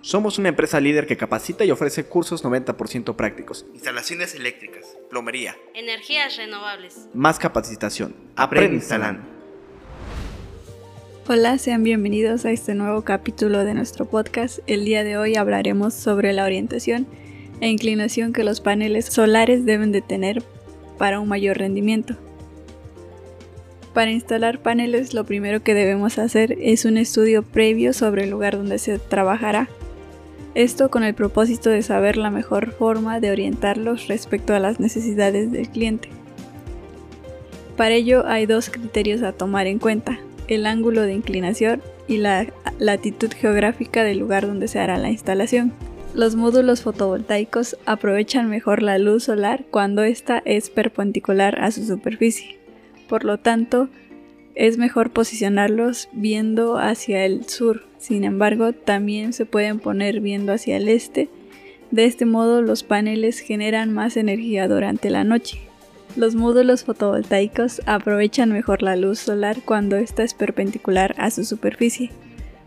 Somos una empresa líder que capacita y ofrece cursos 90% prácticos. Instalaciones eléctricas, Plomería. Energías renovables. Más capacitación. Aprende instalando. Hola, sean bienvenidos a este nuevo capítulo de nuestro podcast. El día de hoy hablaremos sobre la orientación e inclinación que los paneles solares deben de tener para un mayor rendimiento. Para instalar paneles lo primero que debemos hacer es un estudio previo sobre el lugar donde se trabajará. Esto con el propósito de saber la mejor forma de orientarlos respecto a las necesidades del cliente. Para ello hay dos criterios a tomar en cuenta, el ángulo de inclinación y la latitud geográfica del lugar donde se hará la instalación. Los módulos fotovoltaicos aprovechan mejor la luz solar cuando ésta es perpendicular a su superficie. Por lo tanto, es mejor posicionarlos viendo hacia el sur. Sin embargo, también se pueden poner viendo hacia el este. De este modo, los paneles generan más energía durante la noche. Los módulos fotovoltaicos aprovechan mejor la luz solar cuando ésta es perpendicular a su superficie.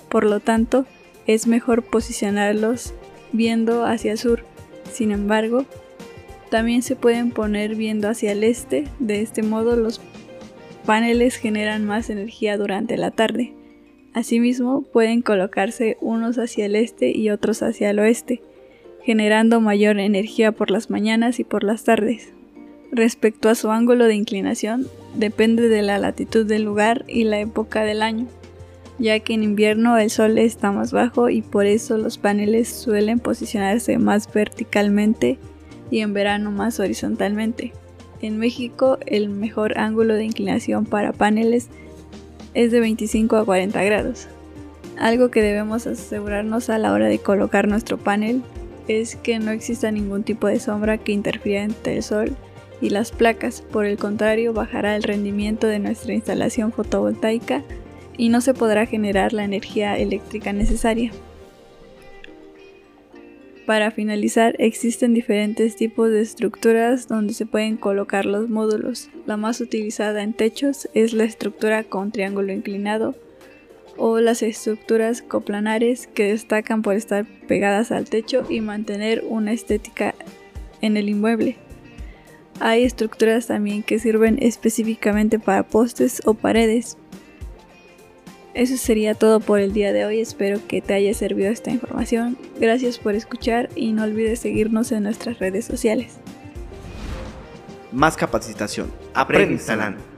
Por lo tanto, es mejor posicionarlos viendo hacia el sur. Sin embargo, también se pueden poner viendo hacia el este. De este modo, los paneles generan más energía durante la tarde. Asimismo, pueden colocarse unos hacia el este y otros hacia el oeste, generando mayor energía por las mañanas y por las tardes. Respecto a su ángulo de inclinación, depende de la latitud del lugar y la época del año, ya que en invierno el sol está más bajo y por eso los paneles suelen posicionarse más verticalmente y en verano más horizontalmente. En México el mejor ángulo de inclinación para paneles es de 25 a 40 grados. Algo que debemos asegurarnos a la hora de colocar nuestro panel es que no exista ningún tipo de sombra que interfiera entre el sol y las placas, por el contrario bajará el rendimiento de nuestra instalación fotovoltaica y no se podrá generar la energía eléctrica necesaria. Para finalizar, existen diferentes tipos de estructuras donde se pueden colocar los módulos. La más utilizada en techos es la estructura con triángulo inclinado o las estructuras coplanares que destacan por estar pegadas al techo y mantener una estética en el inmueble. Hay estructuras también que sirven específicamente para postes o paredes. Eso sería todo por el día de hoy, espero que te haya servido esta información. Gracias por escuchar y no olvides seguirnos en nuestras redes sociales. Más capacitación. Aprende instalando.